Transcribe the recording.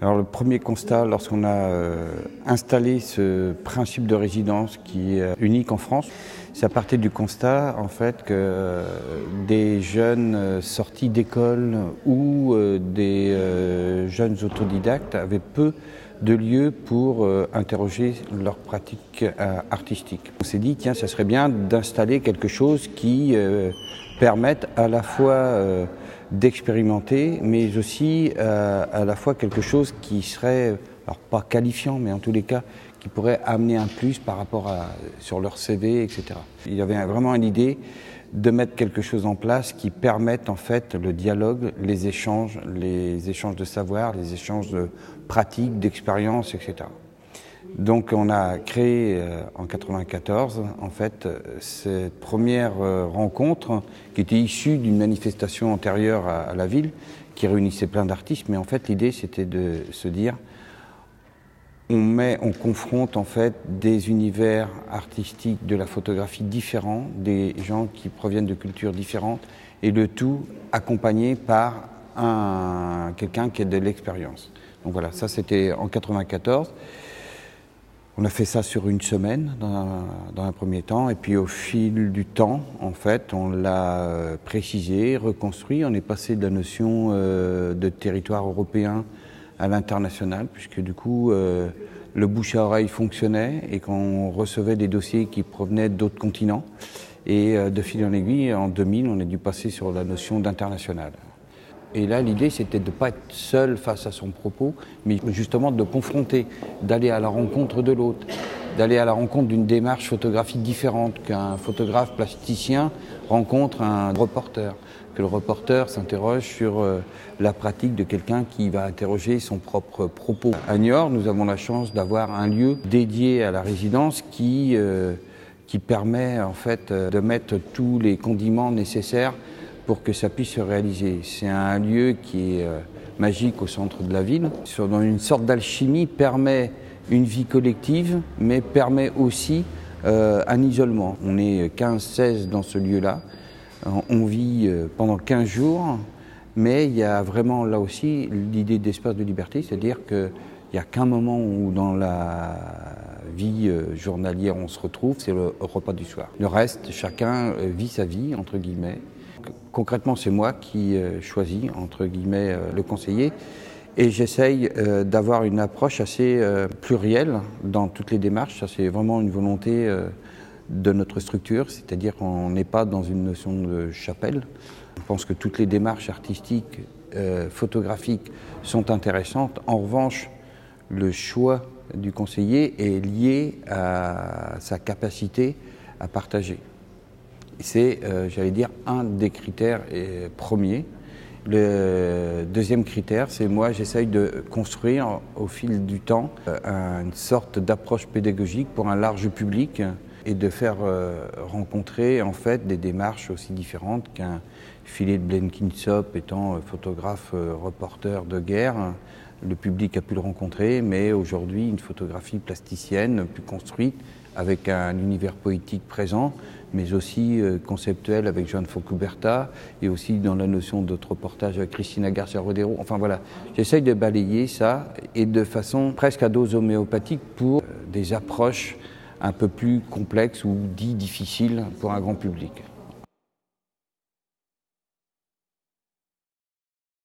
Alors le premier constat, lorsqu'on a euh, installé ce principe de résidence qui est unique en France, c'est à partir du constat en fait que euh, des jeunes euh, sortis d'école ou des jeunes autodidactes avaient peu de lieux pour interroger leur pratique artistique. On s'est dit tiens, ça serait bien d'installer quelque chose qui permette à la fois d'expérimenter, mais aussi euh, à la fois quelque chose qui serait, alors pas qualifiant, mais en tous les cas, qui pourrait amener un plus par rapport à sur leur CV, etc. Il y avait vraiment une idée de mettre quelque chose en place qui permette en fait le dialogue, les échanges, les échanges de savoir, les échanges de pratiques, d'expériences, etc. Donc on a créé euh, en 94 en fait cette première euh, rencontre qui était issue d'une manifestation antérieure à, la ville qui réunissait plein d'artistes mais en fait l'idée c'était de se dire on met on confronte en fait des univers artistiques de la photographie différents, des gens qui proviennent de cultures différentes et le tout accompagné par un quelqu'un qui a de l'expérience. Donc voilà, ça c'était en 94. On a fait ça sur une semaine dans un, premier temps, et puis au fil du temps, en fait, on l'a euh, précisé, reconstruit. On est passé de la notion euh, de territoire européen à l'international, puisque du coup, euh, le bouche à oreille fonctionnait et qu'on recevait des dossiers qui provenaient d'autres continents. Et de fil en aiguille, en 2000, on a dû passer sur la notion d'international. Et là, l'idée, c'était de ne pas être seul face à son propos, mais justement de confronter, d'aller à la rencontre de l'autre, d'aller à la rencontre d'une démarche photographique différente qu'un photographe plasticien rencontre un reporter, que le reporter s'interroge sur euh, la pratique de quelqu'un qui va interroger son propre propos. À Niort, nous avons la chance d'avoir un lieu dédié à la résidence qui, euh, qui permet en fait euh, de mettre tous les condiments nécessaires pour que ça puisse se réaliser. C'est un lieu qui est euh, magique au centre de la ville, dans une sorte d'alchimie, permet une vie collective, mais permet aussi euh, un isolement. On est 15-16 dans ce lieu-là, on vit euh, pendant 15 jours, mais il y a vraiment là aussi l'idée d'espace de liberté, c'est-à-dire qu'il n'y a qu'un moment où dans la vie journalière on se retrouve, c'est le repas du soir. Le reste, chacun vit sa vie, entre guillemets, Concrètement, c'est moi qui euh, choisis, entre guillemets, euh, le conseiller. Et j'essaye euh, d'avoir une approche assez plurielle dans toutes les démarches. C'est vraiment une volonté de notre structure, c'est-à-dire qu'on n'est pas dans une notion de chapelle. Je pense que toutes les démarches artistiques, photographiques sont intéressantes. En revanche, le choix du conseiller est lié à sa capacité à partager. C'est, euh, j'allais dire, un des critères premiers. Le deuxième critère, c'est moi, j'essaye de construire au fil du temps euh, une sorte d'approche pédagogique pour un large public et de faire euh, rencontrer en fait des démarches aussi différentes qu'un de Blenkinsop étant photographe, reporter de guerre. Le public a pu le rencontrer, mais aujourd'hui une photographie plasticienne plus construite avec un univers poétique présent, mais aussi euh, conceptuel avec Joan Focuberta et aussi dans la notion d'autres reportage avec Christina Garcia Rodero. Enfin voilà, j'essaye de balayer ça et de façon presque à dose homéopathique pour euh, des approches un peu plus complexes ou dit difficiles pour un grand public.